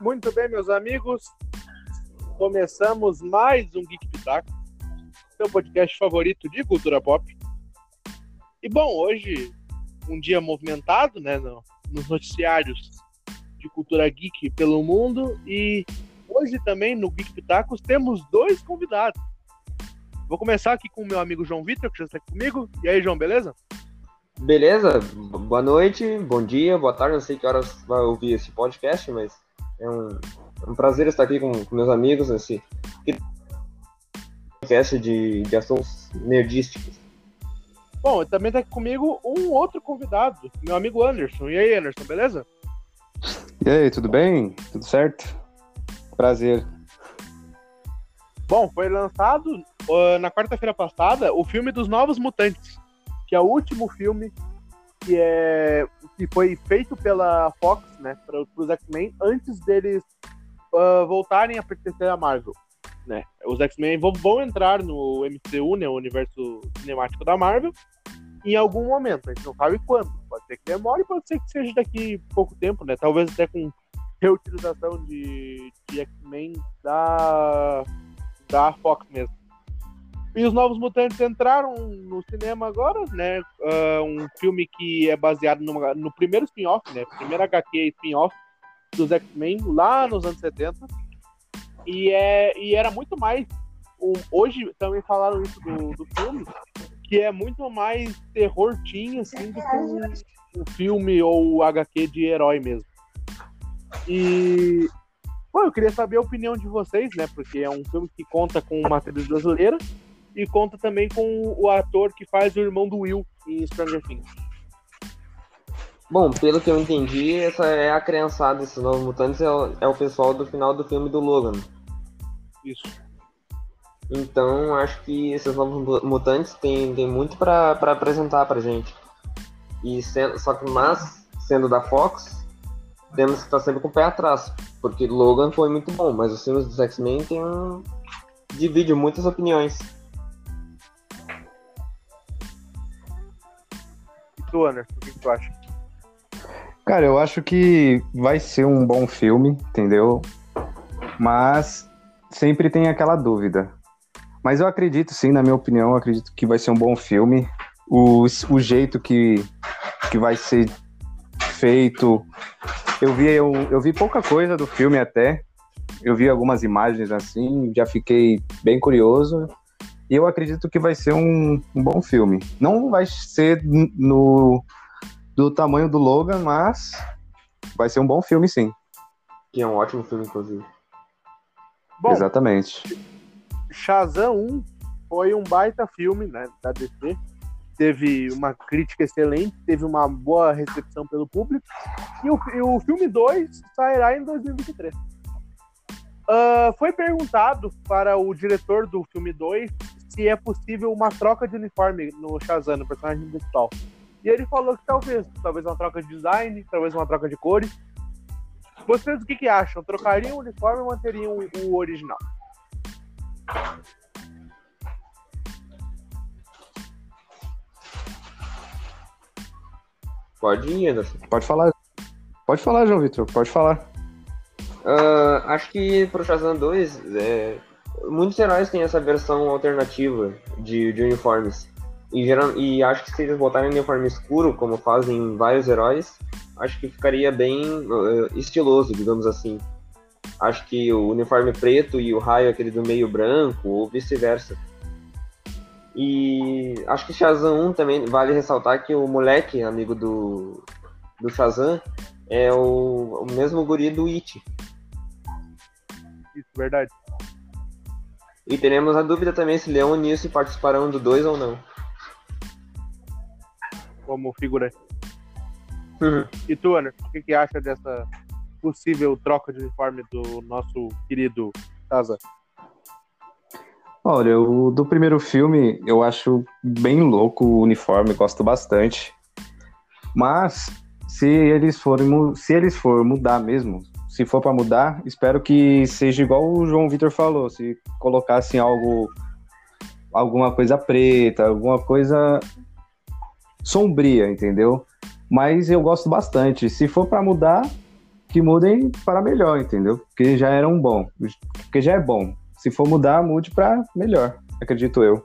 Muito bem, meus amigos. Começamos mais um Geek Pitaco, seu podcast favorito de cultura pop. E bom, hoje um dia movimentado, né, no, nos noticiários de cultura geek pelo mundo e hoje também no Geek Pitacos temos dois convidados. Vou começar aqui com o meu amigo João Vitor, que já está aqui comigo. E aí, João, beleza? Beleza, boa noite, bom dia, boa tarde, não sei que horas vai ouvir esse podcast, mas é um, é um prazer estar aqui com, com meus amigos nesse podcast de, de assuntos nerdísticos. Bom, também está aqui comigo um outro convidado, meu amigo Anderson. E aí, Anderson, beleza? E aí, tudo bem? Tudo certo? Prazer. Bom, foi lançado uh, na quarta-feira passada o filme dos Novos Mutantes que é o último filme que é que foi feito pela Fox, né, para os X-Men antes deles uh, voltarem a pertencer à Marvel, né? Os X-Men vão, vão, entrar no MCU, né, o universo cinemático da Marvel, em algum momento. A gente não sabe quando. Pode ser que demore, pode ser que seja daqui pouco tempo, né? Talvez até com reutilização de, de X-Men da da Fox mesmo. E os Novos Mutantes entraram no cinema agora, né? Uh, um filme que é baseado no, primeiro spin-off, né? Primeiro HQ spin-off dos X-Men lá nos anos 70. E, é, e era muito mais. Um, hoje também falaram isso do, do filme, que é muito mais terror teen, assim, do que um, um filme ou HQ de herói mesmo. E Bom, eu queria saber a opinião de vocês, né? Porque é um filme que conta com uma trilha brasileira e conta também com o ator que faz o irmão do Will em Stranger Things. Bom, pelo que eu entendi, essa é a criançada, esses novos mutantes é o, é o pessoal do final do filme do Logan. Isso. Então, acho que esses novos mutantes têm, têm muito para apresentar pra gente. E sendo, só que, mas, sendo da Fox, temos que estar sempre com o pé atrás. Porque Logan foi muito bom, mas os filmes dos X-Men um... dividem muitas opiniões. Anderson? O que tu acha? Cara, eu acho que vai ser um bom filme, entendeu? Mas sempre tem aquela dúvida. Mas eu acredito, sim, na minha opinião, acredito que vai ser um bom filme. O, o jeito que, que vai ser feito. Eu vi, eu, eu vi pouca coisa do filme até. Eu vi algumas imagens assim, já fiquei bem curioso. E eu acredito que vai ser um, um bom filme. Não vai ser no do tamanho do Logan, mas vai ser um bom filme, sim. Que é um ótimo filme, inclusive. Bom, Exatamente. Shazam 1 foi um baita filme, né, da DC. Teve uma crítica excelente, teve uma boa recepção pelo público. E o, e o filme 2 sairá em 2023. Uh, foi perguntado para o diretor do filme 2 se é possível uma troca de uniforme no Shazam, no personagem principal. E ele falou que talvez, talvez uma troca de design, talvez uma troca de cores. Vocês o que, que acham? Trocariam o uniforme ou manteriam o original? Pode ir, Anderson. Pode falar. Pode falar, João Vitor, pode falar. Uh, acho que pro Shazam 2, é, muitos heróis têm essa versão alternativa de, de uniformes. E, geral, e acho que se eles botarem uniforme escuro, como fazem vários heróis, acho que ficaria bem uh, estiloso, digamos assim. Acho que o uniforme preto e o raio aquele do meio branco, ou vice-versa. E acho que Shazam 1 também vale ressaltar que o moleque, amigo do, do Shazam, é o, o mesmo guri do It. Isso, verdade. E teremos a dúvida também se Leão e Nilce participarão do 2 ou não. Como figurante. Uhum. E tu, Ana, o que, que acha dessa possível troca de uniforme do nosso querido Taza? Olha, o do primeiro filme eu acho bem louco o uniforme, gosto bastante. Mas se eles forem se eles for mudar mesmo, se for para mudar, espero que seja igual o João Vitor falou, se colocassem algo alguma coisa preta, alguma coisa sombria, entendeu? Mas eu gosto bastante. Se for para mudar, que mudem para melhor, entendeu? Porque já era um bom. Porque já é bom. Se for mudar, mude para melhor, acredito eu.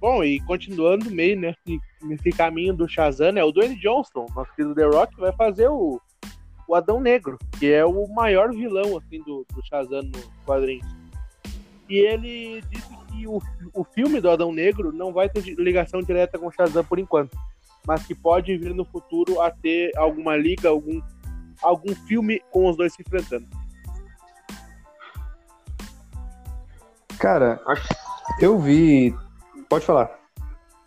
Bom, e continuando meio nesse, nesse caminho do Shazam, é o Dwayne Johnson, nosso querido The Rock, vai fazer o, o Adão Negro, que é o maior vilão assim do, do Shazam no quadrinho. E ele disse que o, o filme do Adão Negro não vai ter ligação direta com o Shazam por enquanto, mas que pode vir no futuro a ter alguma liga, algum, algum filme com os dois se enfrentando. Cara, eu vi. Pode falar.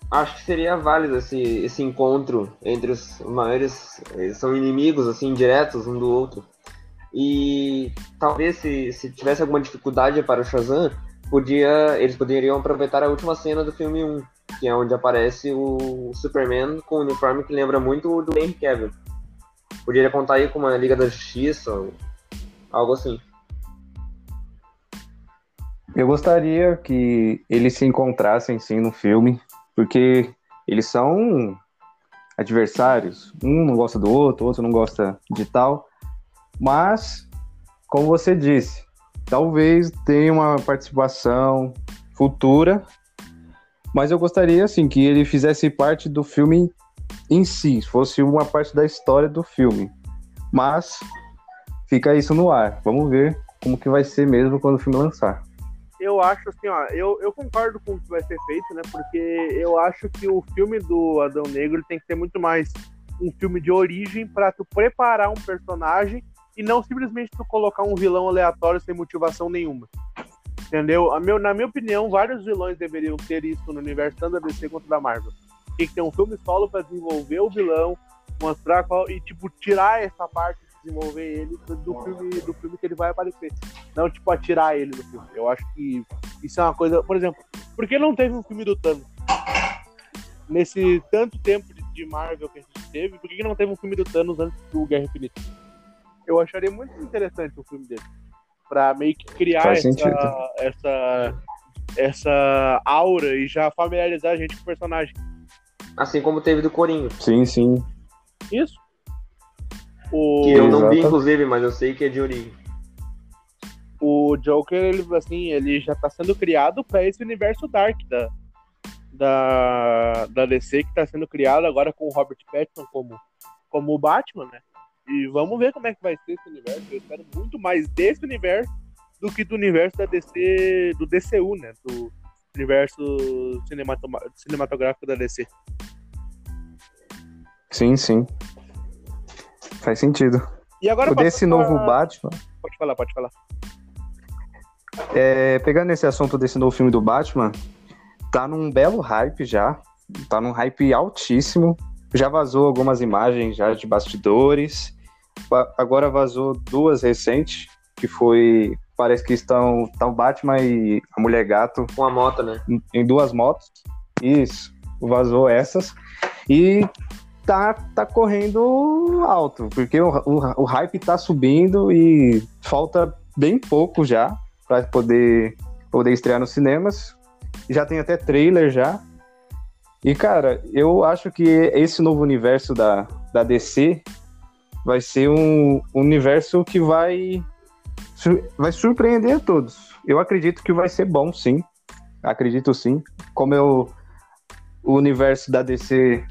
Acho que seria válido esse, esse encontro entre os maiores. Eles são inimigos, assim, diretos um do outro. E talvez se, se tivesse alguma dificuldade para o Shazam, podia, eles poderiam aproveitar a última cena do filme 1, que é onde aparece o Superman com um uniforme que lembra muito o do Henry Cavill. Poderia contar aí com uma Liga da Justiça, algo assim. Eu gostaria que eles se encontrassem sim no filme, porque eles são adversários. Um não gosta do outro, o outro não gosta de tal. Mas, como você disse, talvez tenha uma participação futura. Mas eu gostaria, assim, que ele fizesse parte do filme em si, fosse uma parte da história do filme. Mas fica isso no ar. Vamos ver como que vai ser mesmo quando o filme lançar eu acho assim, ó, eu, eu concordo com o que vai ser feito, né? Porque eu acho que o filme do Adão Negro tem que ser muito mais um filme de origem para tu preparar um personagem e não simplesmente tu colocar um vilão aleatório sem motivação nenhuma. Entendeu? A meu, na minha opinião, vários vilões deveriam ter isso no universo tanto da DC quanto da Marvel. Tem que ter um filme solo para desenvolver o vilão, mostrar qual e tipo tirar essa parte desenvolver ele do filme, do filme que ele vai aparecer. Não, tipo, atirar ele do filme. Eu acho que isso é uma coisa. Por exemplo, por que não teve um filme do Thanos? Nesse tanto tempo de Marvel que a gente teve, por que não teve um filme do Thanos antes do Guerra Infinita? Eu acharia muito interessante o filme dele. Pra meio que criar essa, essa, essa aura e já familiarizar a gente com o personagem. Assim como teve do Coringa. Sim, sim. Isso. O... Que eu não vi, inclusive, mas eu sei que é de origem. O Joker, ele, assim, ele já tá sendo criado para esse universo Dark da, da, da DC, que tá sendo criado agora com o Robert Pattinson como, como o Batman, né? E vamos ver como é que vai ser esse universo. Eu espero muito mais desse universo do que do universo da DC, do DCU, né? Do universo cinematográfico da DC. Sim, sim. Faz sentido. E agora o desse novo Batman. Pode falar, pode falar. É, pegando esse assunto desse novo filme do Batman, tá num belo hype já. Tá num hype altíssimo. Já vazou algumas imagens já de bastidores. Agora vazou duas recentes, que foi. Parece que estão tá o Batman e a Mulher Gato. Com a moto, né? Em duas motos. Isso. Vazou essas. E tá, tá correndo alto, porque o, o, o hype tá subindo e falta bem pouco já para poder, poder estrear nos cinemas. Já tem até trailer já. E, cara, eu acho que esse novo universo da, da DC vai ser um, um universo que vai, vai surpreender a todos. Eu acredito que vai ser bom, sim. Acredito sim. Como eu, o universo da DC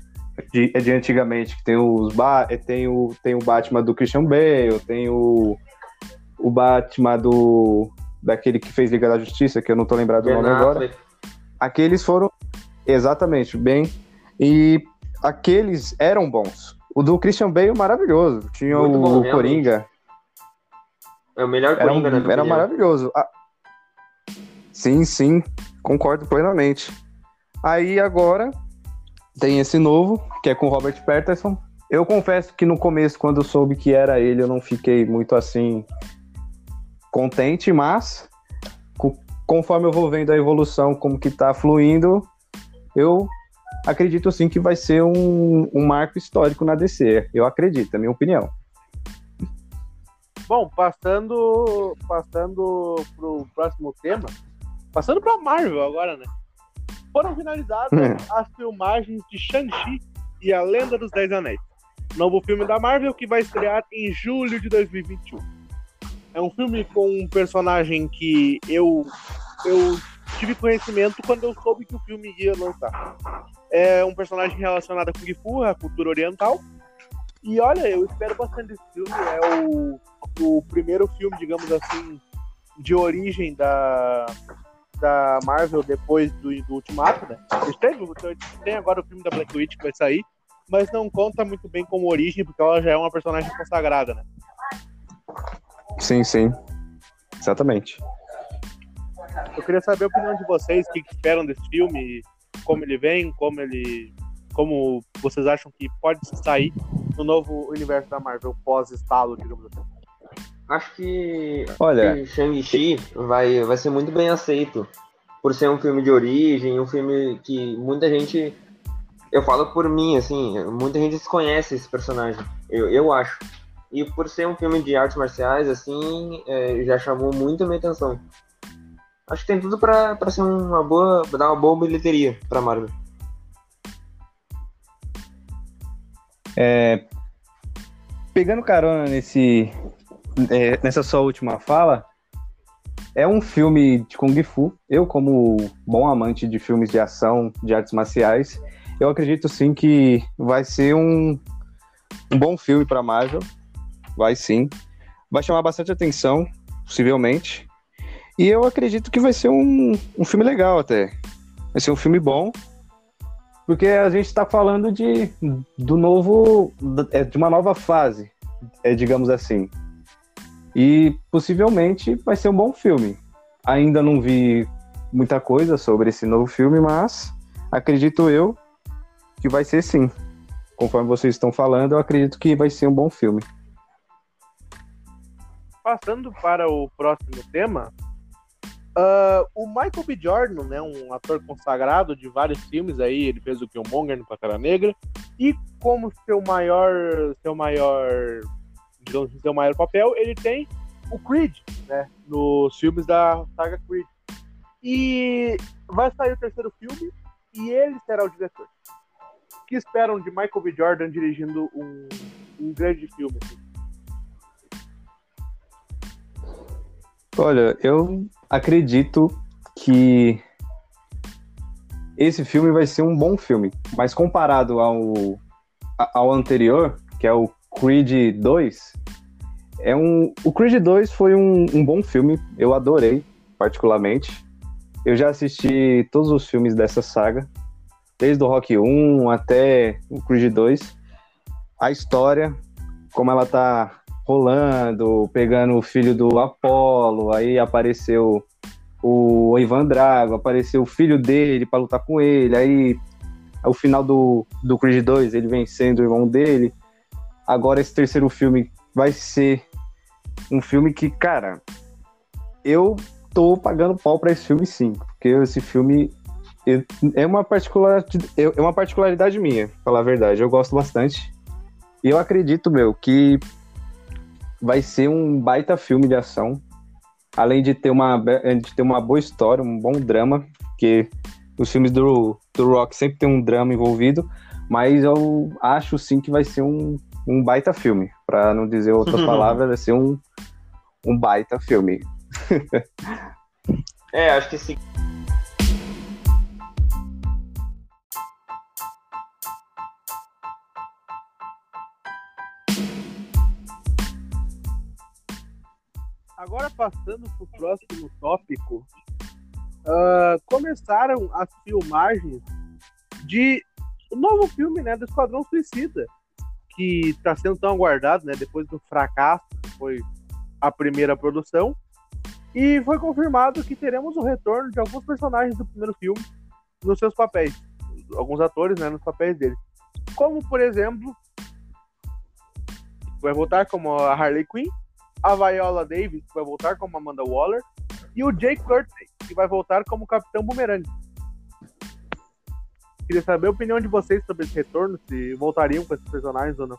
de, é de antigamente, que tem os é, tem o, tem o Batman do Christian Bale, tem o, o Batman do daquele que fez Liga da Justiça, que eu não tô lembrado do nome agora. Aqueles foram exatamente bem e aqueles eram bons. O do Christian Bale maravilhoso, tinha Muito o bom, Coringa. É o melhor Coringa, era, né? Era maravilhoso. Ah, sim, sim, concordo plenamente. Aí agora tem esse novo, que é com Robert Patterson. Eu confesso que no começo, quando eu soube que era ele, eu não fiquei muito assim contente, mas conforme eu vou vendo a evolução, como que tá fluindo, eu acredito sim que vai ser um, um marco histórico na DC. Eu acredito, é minha opinião. Bom, passando passando pro próximo tema, passando para Marvel agora, né? Foram finalizadas é. as filmagens de Shang-Chi e a Lenda dos Dez Anéis. novo filme da Marvel que vai estrear em julho de 2021. É um filme com um personagem que eu, eu tive conhecimento quando eu soube que o filme ia lançar. É um personagem relacionado a Kung Fu, a cultura oriental. E olha, eu espero bastante desse filme. É o, o primeiro filme, digamos assim, de origem da, da Marvel depois do, do Ultimato, né? Tem agora o filme da Black Witch que vai sair, mas não conta muito bem como origem, porque ela já é uma personagem consagrada, né? Sim, sim. Exatamente. Eu queria saber a opinião de vocês, o que esperam desse filme, como ele vem, como ele. como vocês acham que pode sair no novo universo da Marvel pós-estalo, digamos assim. Acho que, Olha, Shang-Chi vai, vai ser muito bem aceito por ser um filme de origem, um filme que muita gente. Eu falo por mim, assim, muita gente desconhece esse personagem, eu, eu acho. E por ser um filme de artes marciais, assim, é, já chamou muito a minha atenção. Acho que tem tudo pra, pra ser uma boa. dar uma boa bilheteria pra Marvel. É, pegando carona nesse, é, nessa sua última fala, é um filme de Kung Fu. Eu, como bom amante de filmes de ação, de artes marciais, eu acredito sim que vai ser um, um bom filme para Marvel. Vai sim. Vai chamar bastante atenção, possivelmente. E eu acredito que vai ser um, um filme legal até. Vai ser um filme bom. Porque a gente está falando de, do novo. É, de uma nova fase, é, digamos assim. E possivelmente vai ser um bom filme. Ainda não vi muita coisa sobre esse novo filme, mas acredito eu que vai ser sim. Conforme vocês estão falando, eu acredito que vai ser um bom filme. Passando para o próximo tema, uh, o Michael B. Jordan, né, um ator consagrado de vários filmes aí, ele fez o Killmonger no Pantera Negra, e como seu maior, seu maior digamos assim, seu maior papel, ele tem o Creed, né? Nos filmes da saga Creed. E vai sair o terceiro filme e ele será o diretor. O que esperam de Michael B. Jordan dirigindo um, um grande filme? Assim? Olha, eu acredito que esse filme vai ser um bom filme, mas comparado ao, ao anterior, que é o Creed 2, é um, o Creed 2 foi um, um bom filme, eu adorei, particularmente. Eu já assisti todos os filmes dessa saga, desde o Rock 1 até o Creed 2. A história, como ela tá rolando, pegando o filho do Apollo, aí apareceu o Ivan Drago, apareceu o filho dele para lutar com ele, aí o final do, do Creed 2, ele vencendo o irmão dele. Agora esse terceiro filme vai ser um filme que, cara, eu tô pagando pau para esse filme sim, porque esse filme é uma particularidade, é uma particularidade minha, pra falar a verdade. Eu gosto bastante. E eu acredito, meu, que vai ser um baita filme de ação. Além de ter uma, de ter uma boa história, um bom drama, porque os filmes do, do Rock sempre tem um drama envolvido, mas eu acho sim que vai ser um, um baita filme. Para não dizer outras palavras, vai ser um, um baita filme. é, acho que sim. Agora passando para o próximo tópico, uh, começaram as filmagens de um novo filme né, do Esquadrão Suicida que está sendo tão aguardado, né? Depois do fracasso foi a primeira produção. E foi confirmado que teremos o retorno de alguns personagens do primeiro filme nos seus papéis. Alguns atores, né, nos papéis deles. Como, por exemplo, vai voltar como a Harley Quinn, a Viola Davis, que vai voltar como Amanda Waller, e o Jake Courtney, que vai voltar como Capitão Boomerang. Queria saber a opinião de vocês sobre esse retorno, se voltariam com esses personagens ou não.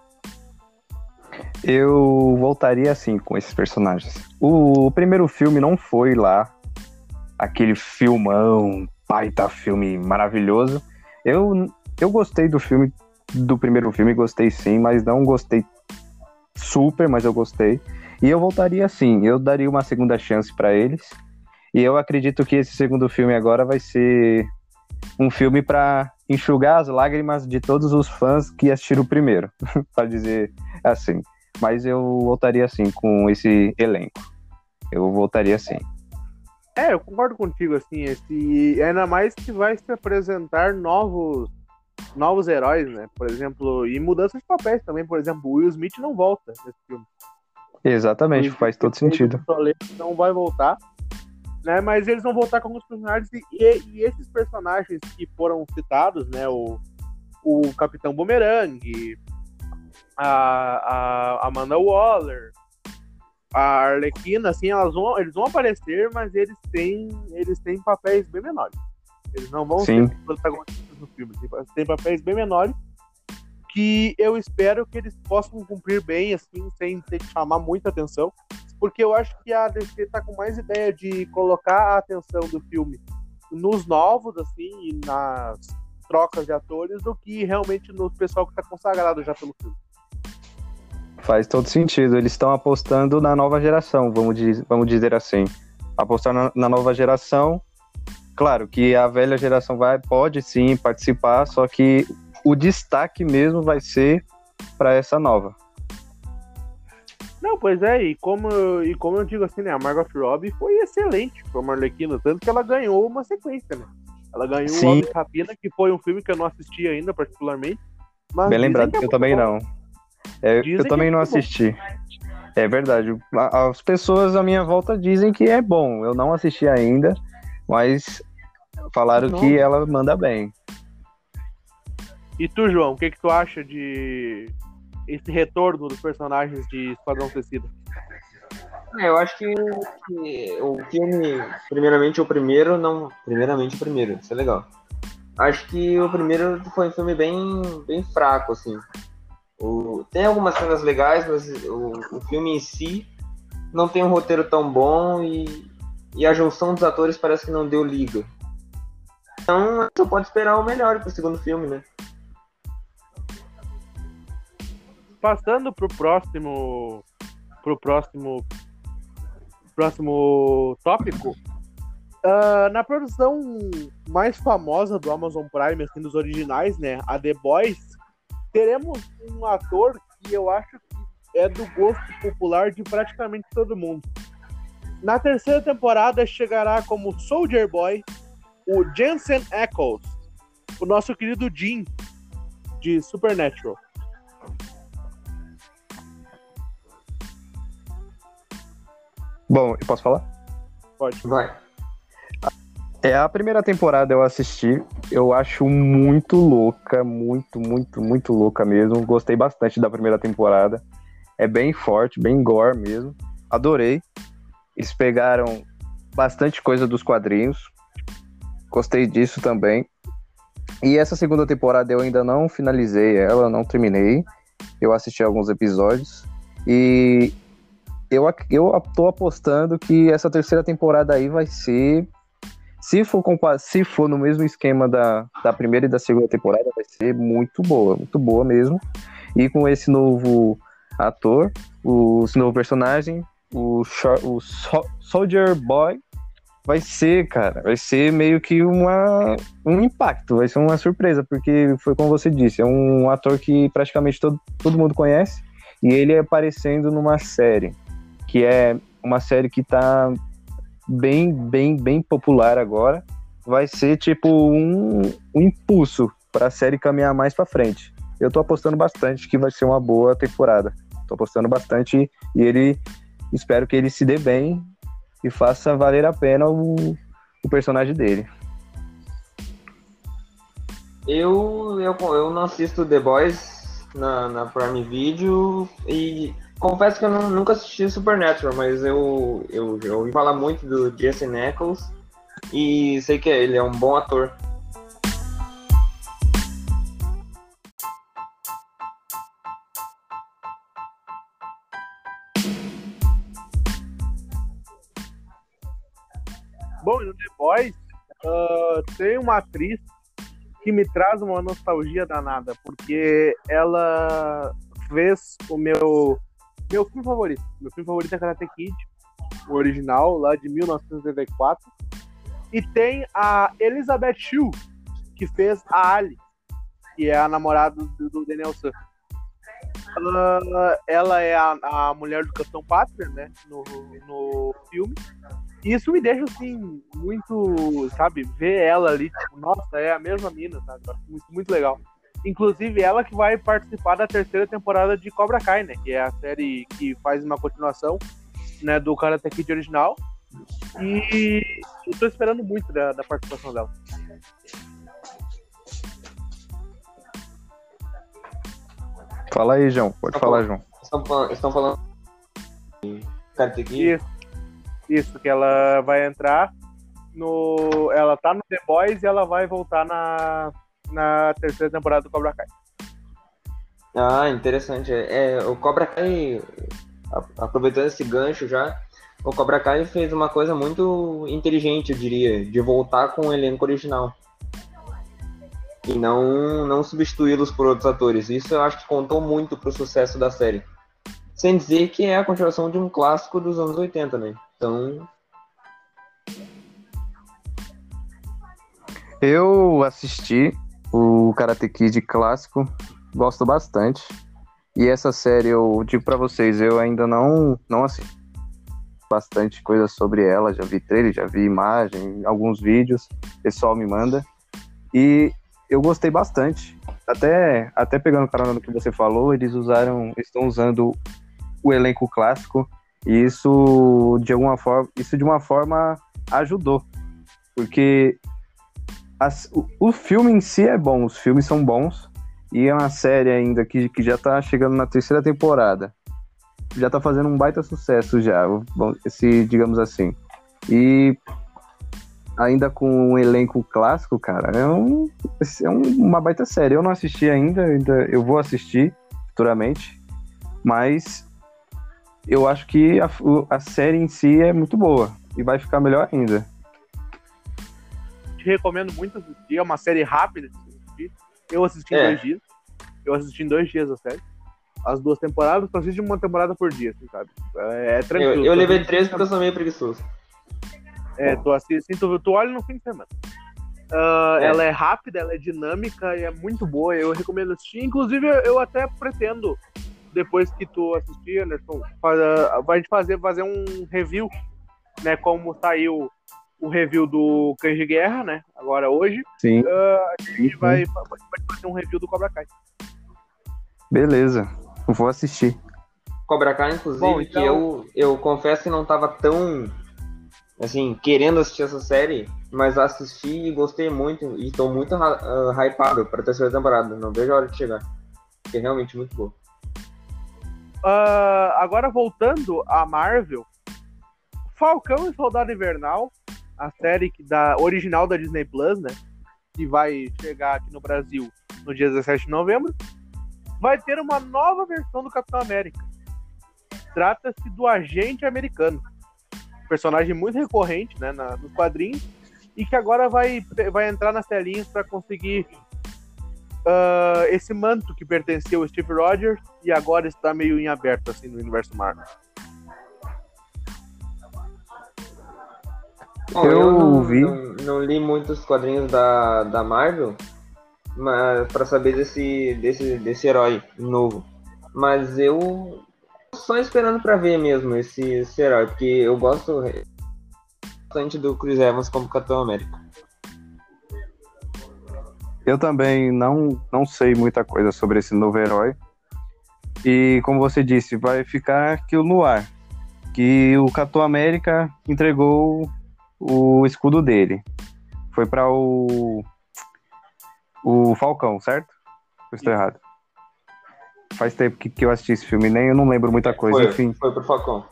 Eu voltaria assim com esses personagens. O primeiro filme não foi lá aquele filmão, baita filme maravilhoso. Eu, eu gostei do filme do primeiro filme, gostei sim, mas não gostei super, mas eu gostei. E eu voltaria sim, eu daria uma segunda chance para eles. E eu acredito que esse segundo filme agora vai ser um filme para enxugar as lágrimas de todos os fãs que assistiram o primeiro, para dizer assim. Mas eu voltaria assim com esse elenco. Eu voltaria assim. É, eu concordo contigo, assim, esse. Ainda mais que vai se apresentar novos novos heróis, né? Por exemplo, e mudanças de papéis também, por exemplo, o Will Smith não volta nesse filme. Exatamente, faz todo sentido. Não vai voltar, né? Mas eles vão voltar com alguns personagens e, e, e esses personagens que foram citados, né? O, o Capitão Boomerang, a, a Amanda Waller, a Arlequina, assim, elas vão, eles vão aparecer, mas eles têm, eles têm papéis bem menores. Eles não vão Sim. ser protagonistas do filme. Eles têm papéis bem menores que eu espero que eles possam cumprir bem, assim, sem ter que chamar muita atenção. Porque eu acho que a DC tá com mais ideia de colocar a atenção do filme nos novos, assim, e nas trocas de atores, do que realmente no pessoal que tá consagrado já pelo filme. Faz todo sentido. Eles estão apostando na nova geração, vamos, diz, vamos dizer assim. Apostar na, na, nova geração. Claro que a velha geração vai, pode sim participar, só que o destaque mesmo vai ser para essa nova. Não, pois é, e como, e como eu digo assim, né, a Margot Robbie foi excelente como Arlequina, tanto que ela ganhou uma sequência, né? Ela ganhou o Homem Rapina, que foi um filme que eu não assisti ainda, particularmente. Bem lembrado, é eu também bom. não. É, eu também é não assisti. Bom. É verdade. As pessoas à minha volta dizem que é bom. Eu não assisti ainda, mas falaram não. que ela manda bem. E tu, João, o que, que tu acha de esse retorno dos personagens de Esquadrão Suicida? É, eu acho que, que, o filme, primeiramente o primeiro, não. Primeiramente o primeiro, isso é legal. Acho que o primeiro foi um filme bem, bem fraco, assim. O, tem algumas cenas legais, mas o, o filme em si não tem um roteiro tão bom e, e a junção dos atores parece que não deu liga. Então, você pode esperar o melhor pro segundo filme, né? Passando pro próximo pro próximo próximo tópico, uh, na produção mais famosa do Amazon Prime, assim, dos originais, né, a The Boys, teremos um ator que eu acho que é do gosto popular de praticamente todo mundo. Na terceira temporada chegará como Soldier Boy o Jensen Ackles, o nosso querido Jim de Supernatural. Bom, eu posso falar? Pode. Vai. É, a primeira temporada eu assisti, eu acho muito louca, muito, muito, muito louca mesmo. Gostei bastante da primeira temporada. É bem forte, bem gore mesmo. Adorei. Eles pegaram bastante coisa dos quadrinhos. Gostei disso também. E essa segunda temporada eu ainda não finalizei ela, não terminei. Eu assisti alguns episódios. E eu, eu tô apostando que essa terceira temporada aí vai ser se for, se for no mesmo esquema da, da primeira e da segunda temporada, vai ser muito boa, muito boa mesmo. E com esse novo ator, o, esse novo personagem, o, o Soldier Boy, vai ser, cara, vai ser meio que uma, um impacto, vai ser uma surpresa, porque foi como você disse, é um ator que praticamente todo, todo mundo conhece, e ele é aparecendo numa série, que é uma série que tá bem, bem, bem popular agora, vai ser tipo um, um impulso para a série caminhar mais para frente. Eu tô apostando bastante que vai ser uma boa temporada. Tô apostando bastante e ele espero que ele se dê bem e faça valer a pena o, o personagem dele. Eu, eu, eu não assisto The Boys na, na Prime Video e Confesso que eu não, nunca assisti Supernatural, mas eu, eu, eu ouvi falar muito do Jesse Nichols e sei que ele é um bom ator. Bom, no The Boys uh, tem uma atriz que me traz uma nostalgia danada, porque ela fez o meu meu filme favorito. Meu filme favorito é Karate Kid, o original, lá de 1984. E tem a Elizabeth Shue, que fez a Ali, que é a namorada do, Daniel San. Ela, ela é a, a, mulher do Capitão Pátria, né, no, no filme. E isso me deixa, assim, muito, sabe, ver ela ali, tipo, nossa, é a mesma mina, sabe? Muito, muito legal. Inclusive, ela que vai participar da terceira temporada de Cobra Kai, né? Que é a série que faz uma continuação né, do Karate Kid original. E eu tô esperando muito da, da participação dela. Fala aí, João. Pode estão falar, João. Estão falando, estão falando Karate Kid? Isso, isso, que ela vai entrar no. Ela tá no The Boys e ela vai voltar na, na terceira temporada do Cobra Kai. Ah, interessante. É, o Cobra Kai aproveitando esse gancho já, o Cobra Kai fez uma coisa muito inteligente, eu diria, de voltar com o elenco original. E não, não substituí-los por outros atores. Isso eu acho que contou muito pro sucesso da série. Sem dizer que é a continuação de um clássico dos anos 80, né? Então. Eu assisti o Karate Kid clássico, gosto bastante. E essa série, eu digo para vocês, eu ainda não, não assisti bastante coisa sobre ela, já vi trailer, já vi imagem, alguns vídeos, o pessoal me manda. E eu gostei bastante. Até, até pegando carona no que você falou, eles usaram, estão usando o elenco clássico e isso de alguma forma, isso de uma forma ajudou, porque as, o, o filme em si é bom, os filmes são bons, e é uma série ainda que, que já tá chegando na terceira temporada. Já tá fazendo um baita sucesso já, esse, digamos assim. E ainda com um elenco clássico, cara, é, um, é uma baita série. Eu não assisti ainda, ainda eu vou assistir futuramente, mas eu acho que a, a série em si é muito boa e vai ficar melhor ainda. Recomendo muito assistir, é uma série rápida de assistir eu assisti é. em dois dias. Eu assisti em dois dias a série. As duas temporadas, tu assiste uma temporada por dia, assim, sabe? É, é tranquilo. Eu, eu levei três porque eu sou meio preguiçoso. É, tu assiste, assim, tu, tu olha no fim de semana. Uh, é. Ela é rápida, ela é dinâmica e é muito boa. Eu recomendo assistir. Inclusive, eu até pretendo, depois que tu assistir, Anderson, faz, a gente fazer, fazer um review, né? Como saiu o review do Cães de Guerra, né? Agora hoje. Sim. Uh, a gente Sim. Vai, vai fazer um review do Cobra Kai. Beleza, eu vou assistir. Cobra Kai, inclusive, Bom, então... que eu, eu confesso que não tava tão assim, querendo assistir essa série, mas assisti e gostei muito e tô muito uh, hypado pra terceira temporada. Não vejo a hora de chegar. Porque é realmente muito boa. Uh, agora voltando a Marvel, Falcão e Soldado Invernal a série que da, original da Disney Plus, né? Que vai chegar aqui no Brasil no dia 17 de novembro. Vai ter uma nova versão do Capitão América. Trata-se do agente americano. Personagem muito recorrente né, na, nos quadrinhos. E que agora vai, vai entrar nas telinhas para conseguir uh, esse manto que pertencia ao Steve Rogers e agora está meio em aberto assim no universo Marvel. Bom, eu, eu não, vi. Não, não, li muitos quadrinhos da, da Marvel, mas para saber desse, desse, desse herói novo. Mas eu só esperando para ver mesmo esse, esse herói, porque eu gosto bastante do Chris Evans como Capitão América. Eu também não, não sei muita coisa sobre esse novo herói. E como você disse, vai ficar aquilo no ar. Que o Capitão América entregou o escudo dele. Foi para o. O Falcão, certo? Ou estou errado? Faz tempo que, que eu assisti esse filme, nem eu não lembro muita coisa, foi, enfim. Foi pro Falcão.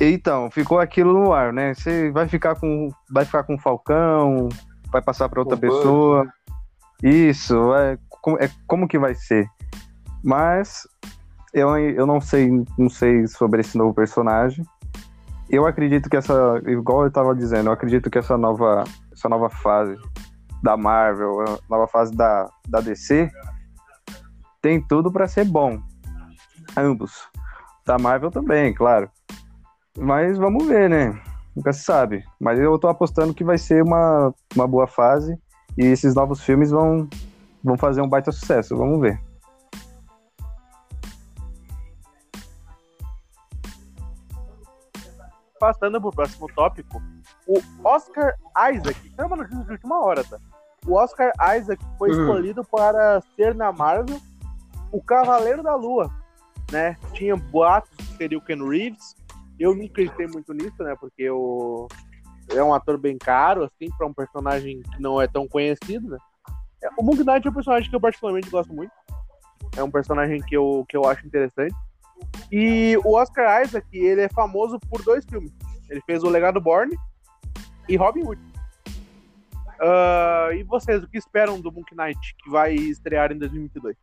Então, ficou aquilo no ar, né? Você vai ficar com. Vai ficar com o Falcão, vai passar para outra pessoa. Isso, é, é como que vai ser. Mas eu, eu não sei, não sei sobre esse novo personagem eu acredito que essa, igual eu estava dizendo, eu acredito que essa nova, essa nova fase da Marvel, nova fase da, da DC, tem tudo para ser bom. Ambos. Da Marvel também, claro. Mas vamos ver, né? Nunca se sabe. Mas eu tô apostando que vai ser uma, uma boa fase e esses novos filmes vão, vão fazer um baita sucesso. Vamos ver. Passando pro próximo tópico, o Oscar Isaac, é uma notícia de última hora, tá? O Oscar Isaac foi Uhum. escolhido para ser na Marvel o Cavaleiro da Lua, né? Tinha boatos que seria o Ken Reeves. Eu não acreditei muito nisso, né? Porque o... é um ator bem caro, assim, para um personagem que não é tão conhecido, né? É, O Moon Knight é um personagem que eu particularmente gosto muito. É um personagem que eu, que eu acho interessante. E o Oscar Isaac, ele é famoso por dois filmes. Ele fez O Legado Borne e Robin Hood. Ah, e vocês, o que esperam do Moon Knight, que vai estrear em 2022?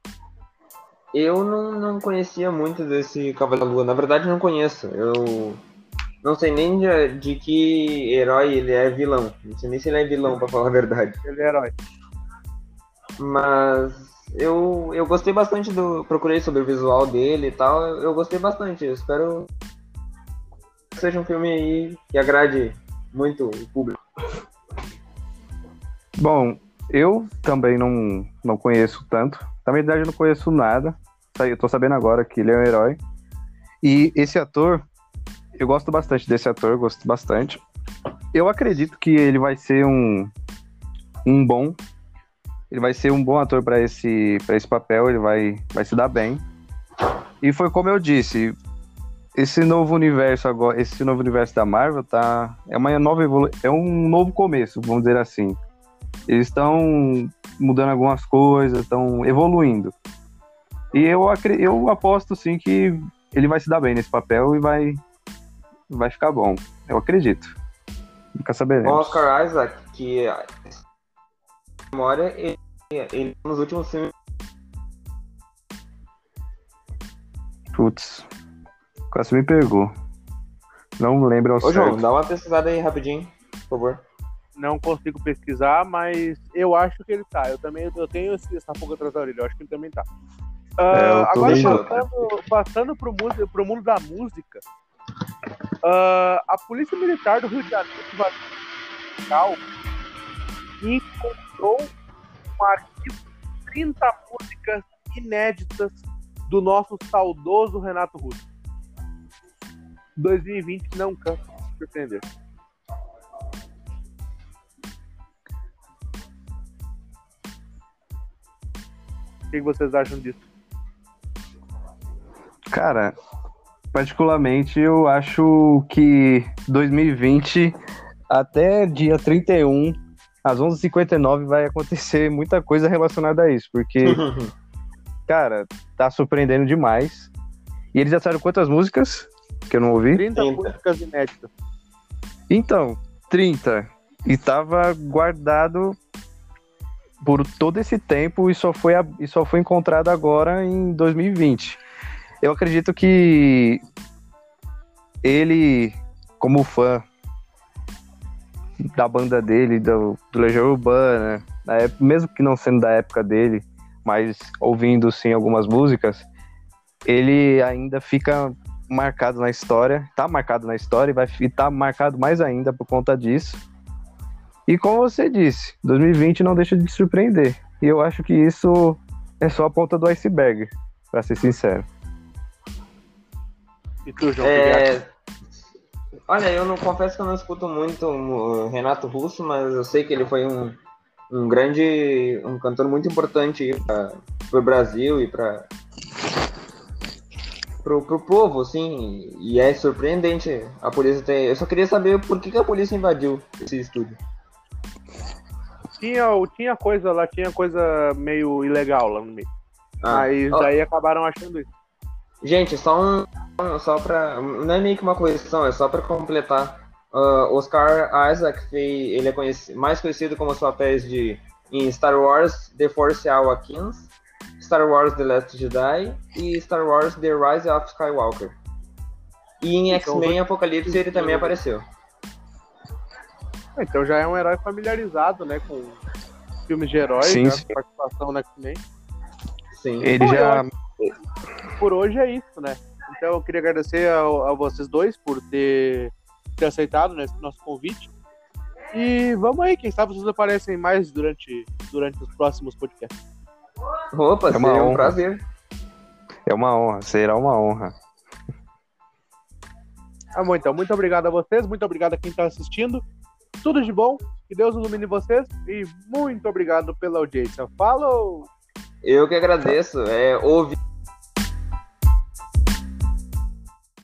Eu não, não conhecia muito desse Cavaleiro da Lua. Na verdade, não conheço. Eu não sei nem de, de que herói ele é vilão. Não sei nem se ele é vilão, pra falar a verdade. Ele é herói. Mas eu, eu gostei bastante do. Procurei sobre o visual dele e tal. Eu, eu gostei bastante. Eu espero que seja um filme aí que agrade muito o público. Bom, eu também não, não conheço tanto. Na verdade, eu não conheço nada. Tá, Eu tô sabendo agora que ele é um herói. E esse ator, eu gosto bastante desse ator, gosto bastante. Eu acredito que ele vai ser um, um bom. Ele vai ser um bom ator para esse, pra esse papel, ele vai, vai se dar bem. E foi como eu disse, esse novo universo agora, esse novo universo da Marvel tá é uma nova evolu é um novo começo, vamos dizer assim. Eles estão mudando algumas coisas, estão evoluindo. E eu, eu aposto sim que ele vai se dar bem nesse papel e vai, vai ficar bom. Eu acredito. Nunca saberemos. Oscar Isaac, que memória, ele, ele nos últimos filmes. Putz, quase me pegou. Não lembro ao Ô, João, certo. dá uma pesquisada aí rapidinho, por favor. Não consigo pesquisar, mas eu acho que ele tá. Eu também eu tenho essa pulga atrás da orelha, eu acho que ele também tá. Ah, É, agora, vendo. passando, passando pro, música, pro mundo da música, ah, a Polícia Militar do Rio de Janeiro invadiu e encontrou um arquivo de 30 músicas inéditas do nosso saudoso Renato Russo. 2020 não cansa de surpreender. O que vocês acham disso? Cara, particularmente eu acho que 2020 até dia 31 às 11h59 vai acontecer muita coisa relacionada a isso, porque cara, tá surpreendendo demais. E eles já sabem quantas músicas que eu não ouvi? 30 30. músicas inéditas. Então, 30. E tava guardado por todo esse tempo e só foi, a- e só foi encontrado agora em 2020. Eu acredito que ele, como fã da banda dele, do, do Legião Urbana, época, mesmo que não sendo da época dele, mas ouvindo sim algumas músicas, ele ainda fica marcado na história, tá marcado na história e vai estar marcado mais ainda por conta disso. E como você disse, 2020 não deixa de surpreender. E eu acho que isso é só a ponta do iceberg, pra ser sincero. E tu, João? É... Olha, eu não confesso que eu não escuto muito o Renato Russo, mas eu sei que ele foi um, um grande, um cantor muito importante para o Brasil e para pro, pro povo, assim, e é surpreendente a polícia ter. Eu só queria saber por que, que a polícia invadiu esse estúdio. Tinha, tinha coisa lá, tinha coisa meio ilegal lá no meio. Ah, Mas ó, daí acabaram achando isso. Gente, só um. Só pra. Não é meio que uma correção, é só pra completar. Ah, Oscar Isaac, fei- ele é conheci- mais conhecido como os papéis de em Star Wars The Force Awakens, Star Wars The Last Jedi e Star Wars The Rise of Skywalker. E em Então, X-Men Apocalipse ele também apareceu. Então já é um herói familiarizado, né, com, filmes de heróis, Sim, já sim. participação no X-Men. Sim. Ele Bom, já. Por hoje é isso, né? Então eu queria agradecer a, a vocês dois por ter, ter aceitado né, esse nosso convite. E vamos aí, quem sabe vocês aparecem mais durante, durante os próximos podcasts. Opa, É seria um honra. prazer. É uma honra, será uma honra. Ah, bom, então, muito obrigado a vocês, muito obrigado a quem está assistindo. Tudo de bom, que Deus ilumine vocês e muito obrigado pela audiência. Falou! Eu que agradeço. É, ouvi